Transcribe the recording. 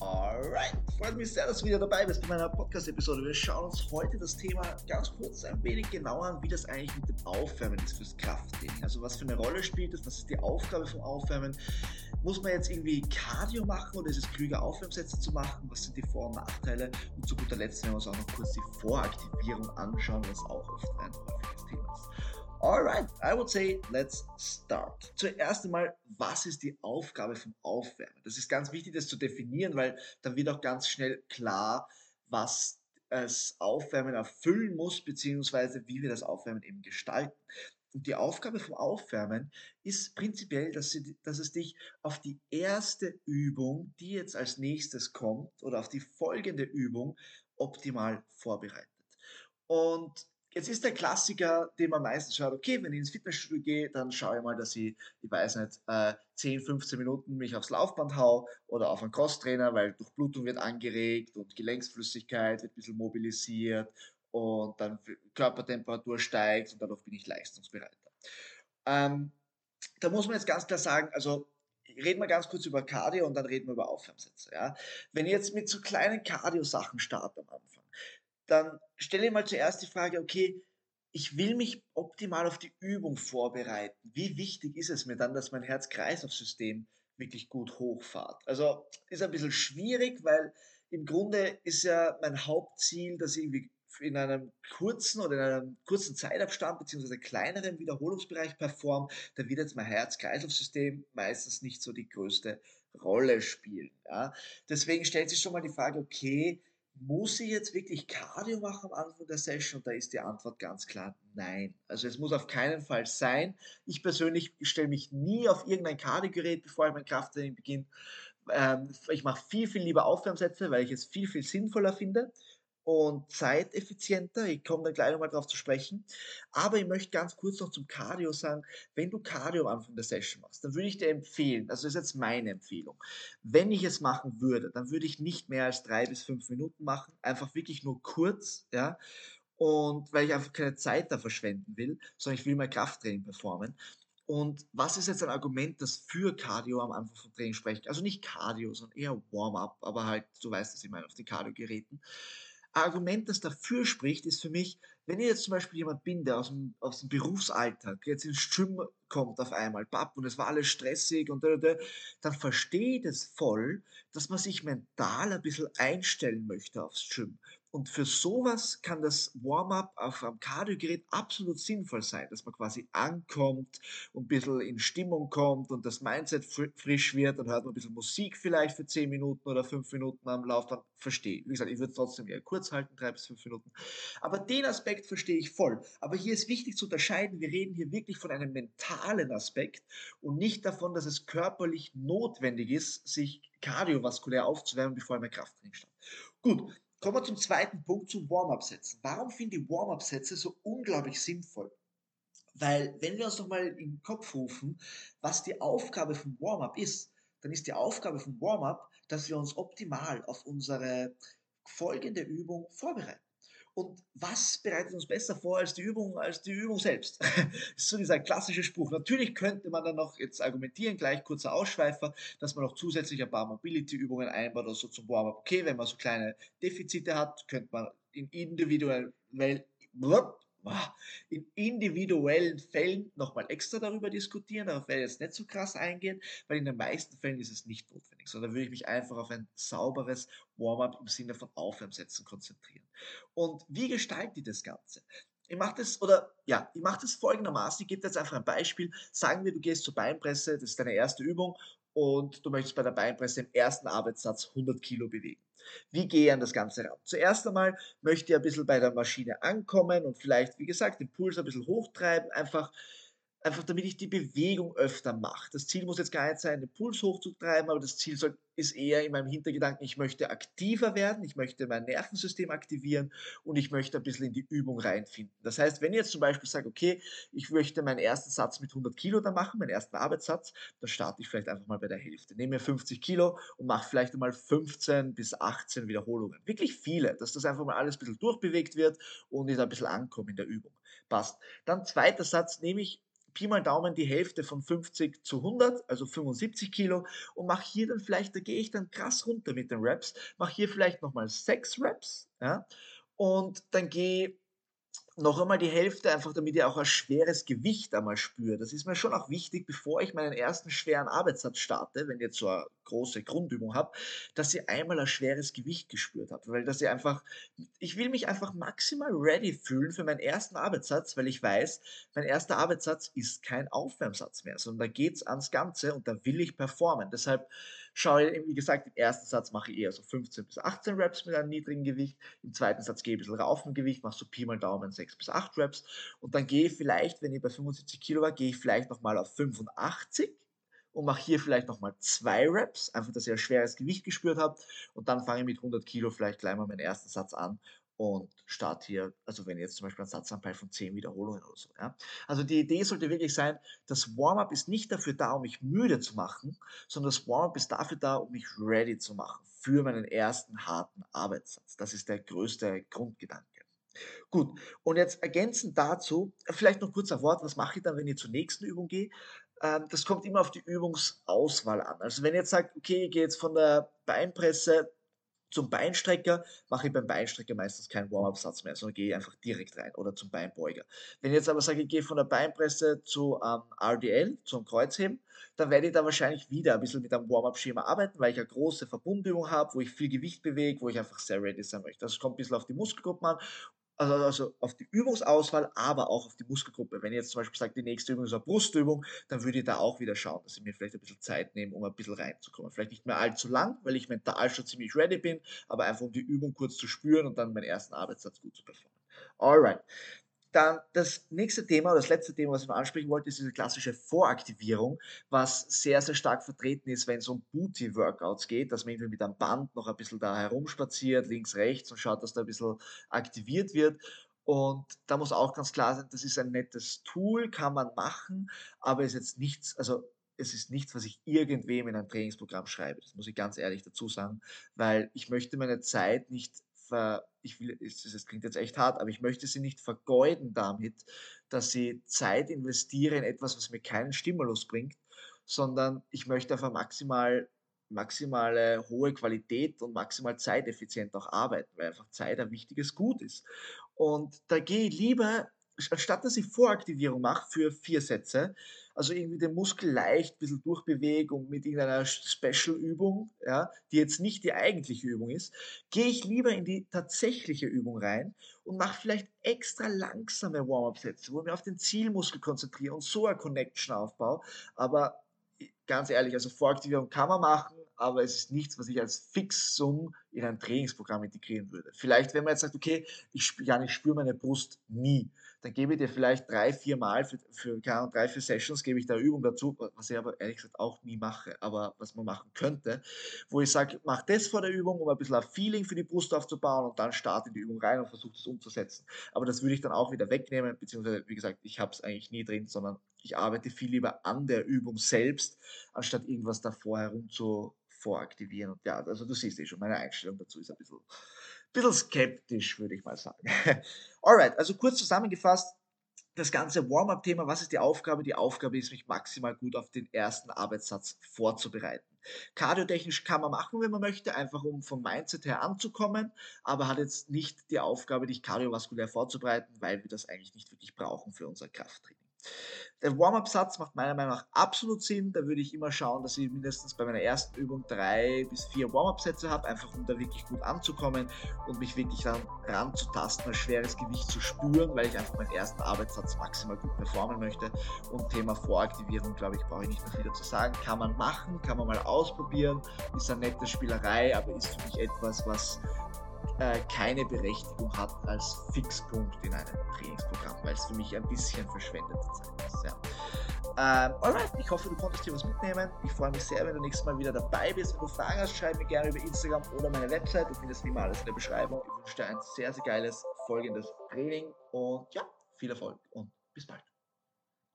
Alright, freut mich sehr, dass du wieder dabei bist bei meiner Podcast-Episode. Wir schauen uns heute das Thema ganz kurz ein wenig genauer an, wie das eigentlich mit dem Aufwärmen ist fürs Krafttraining. Also was für eine Rolle spielt das, was ist die Aufgabe vom Aufwärmen? Muss man jetzt irgendwie Cardio machen oder ist es klüger, Aufwärmsätze zu machen? Was sind die Vor- und Nachteile? Und zu guter Letzt werden wir uns auch noch kurz die Voraktivierung anschauen, was auch oft ein häufiges Thema ist. Alright, I would say let's start. Zuerst einmal, was ist die Aufgabe vom Aufwärmen? Das ist ganz wichtig, das zu definieren, weil dann wird auch ganz schnell klar, was das Aufwärmen erfüllen muss, beziehungsweise wie wir das Aufwärmen eben gestalten. Und die Aufgabe vom Aufwärmen ist prinzipiell, dass, sie, dass es dich auf die erste Übung, die jetzt als nächstes kommt, oder auf die folgende Übung optimal vorbereitet. Und Jetzt ist der Klassiker, den man meistens schaut, okay, wenn ich ins Fitnessstudio gehe, dann schaue ich mal, dass ich, ich weiß nicht, 10, 15 Minuten mich aufs Laufband hau oder auf einen Crosstrainer, weil Durchblutung wird angeregt und Gelenksflüssigkeit wird ein bisschen mobilisiert und dann Körpertemperatur steigt und dadurch bin ich leistungsbereiter. Ähm, da muss man jetzt ganz klar sagen, also reden wir ganz kurz über Cardio und dann reden wir über Aufwärmsätze. Ja? Wenn ich jetzt mit so kleinen Cardio-Sachen starte am Anfang, dann stelle ich mal zuerst die Frage, okay, ich will mich optimal auf die Übung vorbereiten. Wie wichtig ist es mir dann, dass mein Herz-Kreislauf-System wirklich gut hochfahrt? Also ist ein bisschen schwierig, weil im Grunde ist ja mein Hauptziel, dass ich in einem kurzen oder in einem kurzen Zeitabstand beziehungsweise kleineren Wiederholungsbereich performe, da wird jetzt mein Herz-Kreislauf-System meistens nicht so die größte Rolle spielen. Ja? Deswegen stellt sich schon mal die Frage, okay, muss ich jetzt wirklich Cardio machen am Anfang der Session? Und da ist die Antwort ganz klar nein. Also es muss auf keinen Fall sein. Ich persönlich stelle mich nie auf irgendein Cardio-Gerät, bevor ich mein Krafttraining beginne. Ähm, ich mache viel, viel lieber Aufwärmsätze, weil ich es viel, viel sinnvoller finde und zeiteffizienter. Ich komme da gleich nochmal drauf zu sprechen. Aber ich möchte ganz kurz noch zum Cardio sagen, wenn du Cardio am Anfang der Session machst, dann würde ich dir empfehlen, also das ist jetzt meine Empfehlung, wenn ich es machen würde, dann würde ich nicht mehr als drei bis fünf Minuten machen, einfach wirklich nur kurz, ja, und weil ich einfach keine Zeit da verschwenden will, sondern ich will mein Krafttraining performen. Und was ist jetzt ein Argument, das für Cardio am Anfang vom Training spricht? Also nicht Cardio, sondern eher Warm-up, aber halt, du weißt es, ich meine, auf den Cardio-Geräten. Argument, das dafür spricht, ist für mich, wenn ich jetzt zum Beispiel jemand bin, der aus dem, aus dem Berufsalltag jetzt ins Gym kommt auf einmal, papp, und es war alles stressig und da, da, dann versteht es voll, dass man sich mental ein bisschen einstellen möchte aufs Gym. Und für sowas kann das Warm-up auf einem Kardiogerät absolut sinnvoll sein, dass man quasi ankommt und ein bisschen in Stimmung kommt und das Mindset frisch wird, dann hört man ein bisschen Musik vielleicht für 10 Minuten oder 5 Minuten am Lauf, dann verstehe. Wie gesagt, ich würde es trotzdem eher kurz halten, 3 bis 5 Minuten. Aber den Aspekt verstehe ich voll. Aber hier ist wichtig zu unterscheiden, wir reden hier wirklich von einem mentalen Aspekt und nicht davon, dass es körperlich notwendig ist, sich kardiovaskulär aufzuwärmen, bevor ich mein Krafttraining startet. Gut, Kommen wir zum zweiten Punkt, zu Warm-up-Sätzen. Warum finde ich Warm-up-Sätze so unglaublich sinnvoll? Weil, wenn wir uns nochmal in den Kopf rufen, was die Aufgabe von Warm-up ist, dann ist die Aufgabe von Warm-up, dass wir uns optimal auf unsere folgende Übung vorbereiten. Und was bereitet uns besser vor als die Übung, als die Übung selbst? das ist so dieser klassische Spruch. Natürlich könnte man dann noch jetzt argumentieren, gleich kurzer Ausschweifer, dass man noch zusätzlich ein paar Mobility-Übungen einbaut oder so zum Warm-up. Okay, wenn man so kleine Defizite hat, könnte man in individuell, in individuellen Fällen nochmal extra darüber diskutieren. Darauf werde ich jetzt nicht so krass eingehen, weil in den meisten Fällen ist es nicht notwendig, sondern würde ich mich einfach auf ein sauberes Warm-up im Sinne von Aufwärmsätzen konzentrieren. Und wie gestalte ich das Ganze? Ich mache das, oder ja, ich mache das folgendermaßen. Ich gebe jetzt einfach ein Beispiel. Sagen wir, du gehst zur Beinpresse, das ist deine erste Übung und du möchtest bei der Beinpresse im ersten Arbeitssatz 100 Kilo bewegen. Wie gehe ich an das Ganze ran? Zuerst einmal möchte ich ein bisschen bei der Maschine ankommen und vielleicht, wie gesagt, den Puls ein bisschen hochtreiben, einfach einfach damit ich die Bewegung öfter mache. Das Ziel muss jetzt gar nicht sein, den Puls hochzutreiben, aber das Ziel soll, ist eher in meinem Hintergedanken, ich möchte aktiver werden, ich möchte mein Nervensystem aktivieren und ich möchte ein bisschen in die Übung reinfinden. Das heißt, wenn ich jetzt zum Beispiel sage, okay, ich möchte meinen ersten Satz mit 100 Kilo da machen, meinen ersten Arbeitssatz, dann starte ich vielleicht einfach mal bei der Hälfte. Nehme mir 50 Kilo und mache vielleicht einmal 15 bis 18 Wiederholungen. Wirklich viele, dass das einfach mal alles ein bisschen durchbewegt wird und ich da ein bisschen ankomme in der Übung. Passt. Dann zweiter Satz nehme ich Pi mal Daumen die Hälfte von 50 zu 100, also 75 Kilo und mache hier dann vielleicht, da gehe ich dann krass runter mit den Reps, mache hier vielleicht nochmal 6 Reps ja, und dann gehe noch einmal die Hälfte, einfach damit ihr auch ein schweres Gewicht einmal spürt. Das ist mir schon auch wichtig, bevor ich meinen ersten schweren Arbeitssatz starte, wenn ihr so eine große Grundübung habt, dass ihr einmal ein schweres Gewicht gespürt habt. Weil dass ihr einfach, ich will mich einfach maximal ready fühlen für meinen ersten Arbeitssatz, weil ich weiß, mein erster Arbeitssatz ist kein Aufwärmsatz mehr, sondern da geht es ans Ganze und da will ich performen. Deshalb schaue ich, wie gesagt, im ersten Satz mache ich eher so 15 bis 18 Reps mit einem niedrigen Gewicht, im zweiten Satz gehe ich ein bisschen rauf im Gewicht, mache so Pi mal Daumen 6 bis 8 Reps und dann gehe ich vielleicht, wenn ich bei 75 Kilo war, gehe ich vielleicht nochmal auf 85 und mache hier vielleicht nochmal zwei Reps, einfach, dass ihr ein schweres Gewicht gespürt habt und dann fange ich mit 100 Kilo vielleicht gleich mal meinen ersten Satz an und starte hier, also wenn jetzt zum Beispiel ein Satzanteil von 10 Wiederholungen oder so. Ja. Also die Idee sollte wirklich sein, das Warm-up ist nicht dafür da, um mich müde zu machen, sondern das Warm-up ist dafür da, um mich ready zu machen für meinen ersten harten Arbeitssatz. Das ist der größte Grundgedanke. Gut, und jetzt ergänzend dazu, vielleicht noch kurz ein Wort, was mache ich dann, wenn ich zur nächsten Übung gehe? Ähm, das kommt immer auf die Übungsauswahl an. Also wenn ihr jetzt sagt, okay, ich gehe jetzt von der Beinpresse zum Beinstrecker mache ich beim Beinstrecker meistens keinen Warm-up-Satz mehr, sondern gehe einfach direkt rein oder zum Beinbeuger. Wenn ich jetzt aber sage, ich gehe von der Beinpresse zu ähm, RDL, zum Kreuzheben, dann werde ich da wahrscheinlich wieder ein bisschen mit einem Warm-up-Schema arbeiten, weil ich eine große Verbundübung habe, wo ich viel Gewicht bewege, wo ich einfach sehr ready sein möchte. Das kommt ein bisschen auf die Muskelgruppen an also, also auf die Übungsauswahl, aber auch auf die Muskelgruppe. Wenn ihr jetzt zum Beispiel sagt, die nächste Übung ist eine Brustübung, dann würde ich da auch wieder schauen, dass ich mir vielleicht ein bisschen Zeit nehme, um ein bisschen reinzukommen. Vielleicht nicht mehr allzu lang, weil ich mental schon ziemlich ready bin, aber einfach um die Übung kurz zu spüren und dann meinen ersten Arbeitssatz gut zu performen. Alright. Dann das nächste Thema, das letzte Thema, was ich ansprechen wollte, ist diese klassische Voraktivierung, was sehr, sehr stark vertreten ist, wenn es um Booty-Workouts geht, dass man irgendwie mit einem Band noch ein bisschen da herumspaziert, links, rechts und schaut, dass da ein bisschen aktiviert wird. Und da muss auch ganz klar sein, das ist ein nettes Tool, kann man machen, aber ist jetzt nichts, also es ist nichts, was ich irgendwem in ein Trainingsprogramm schreibe. Das muss ich ganz ehrlich dazu sagen, weil ich möchte meine Zeit nicht ver, ich will, das klingt jetzt echt hart, aber ich möchte sie nicht vergeuden damit, dass sie Zeit investiere in etwas, was mir keinen Stimulus bringt, sondern ich möchte einfach maximal maximale hohe Qualität und maximal zeiteffizient auch arbeiten, weil einfach Zeit ein wichtiges Gut ist. Und da gehe ich lieber, anstatt dass ich Voraktivierung mache für vier Sätze, also irgendwie den Muskel leicht ein bisschen durchbewege mit irgendeiner Special-Übung, ja, die jetzt nicht die eigentliche Übung ist, gehe ich lieber in die tatsächliche Übung rein und mache vielleicht extra langsame Warm-up-Sätze, wo ich mich auf den Zielmuskel konzentriere und so eine Connection aufbaue. Aber ganz ehrlich, also Voraktivierung kann man machen, aber es ist nichts, was ich als Fixum in ein Trainingsprogramm integrieren würde. Vielleicht, wenn man jetzt sagt, okay, ich, spür, ja, ich spüre meine Brust nie, dann gebe ich dir vielleicht drei, vier Mal für, für keine Ahnung, drei, vier Sessions gebe ich da Übung dazu, was ich aber ehrlich gesagt auch nie mache, aber was man machen könnte, wo ich sage, mach das vor der Übung, um ein bisschen ein Feeling für die Brust aufzubauen und dann starte die Übung rein und versuche das umzusetzen. Aber das würde ich dann auch wieder wegnehmen, beziehungsweise, wie gesagt, ich habe es eigentlich nie drin, sondern ich arbeite viel lieber an der Übung selbst, anstatt irgendwas davor herum zu voraktivieren. Und ja, also du siehst eh schon, meine Einstellung dazu ist ein bisschen bisschen skeptisch, würde ich mal sagen. Alright, also kurz zusammengefasst, das ganze Warm-up-Thema, was ist die Aufgabe? Die Aufgabe ist, mich maximal gut auf den ersten Arbeitssatz vorzubereiten. Kardiotechnisch kann man machen, wenn man möchte, einfach um vom Mindset her anzukommen, aber hat jetzt nicht die Aufgabe, dich kardiovaskulär vorzubereiten, weil wir das eigentlich nicht wirklich brauchen für unser Krafttraining. Der Warm-up-Satz macht meiner Meinung nach absolut Sinn. Da würde ich immer schauen, dass ich mindestens bei meiner ersten Übung drei bis vier Warm-up-Sätze habe, einfach um da wirklich gut anzukommen und mich wirklich dann ranzutasten, ein schweres Gewicht zu spüren, weil ich einfach meinen ersten Arbeitssatz maximal gut performen möchte. Und Thema Voraktivierung, glaube ich, brauche ich nicht mehr viel dazu sagen. Kann man machen, kann man mal ausprobieren, ist eine nette Spielerei, aber ist für mich etwas, was äh, keine Berechtigung hat als Fixpunkt in einem Trainingsprogramm, weil es für mich ein bisschen verschwendete Zeit ist. Ja. Ähm, alright, ich hoffe, du konntest hier was mitnehmen. Ich freue mich sehr, wenn du nächstes Mal wieder dabei bist. Wenn du Fragen hast, schreib mir gerne über Instagram oder meine Website. Du findest wie immer alles in der Beschreibung. Ich wünsche dir ein sehr, sehr geiles folgendes Training und ja, viel Erfolg und bis bald.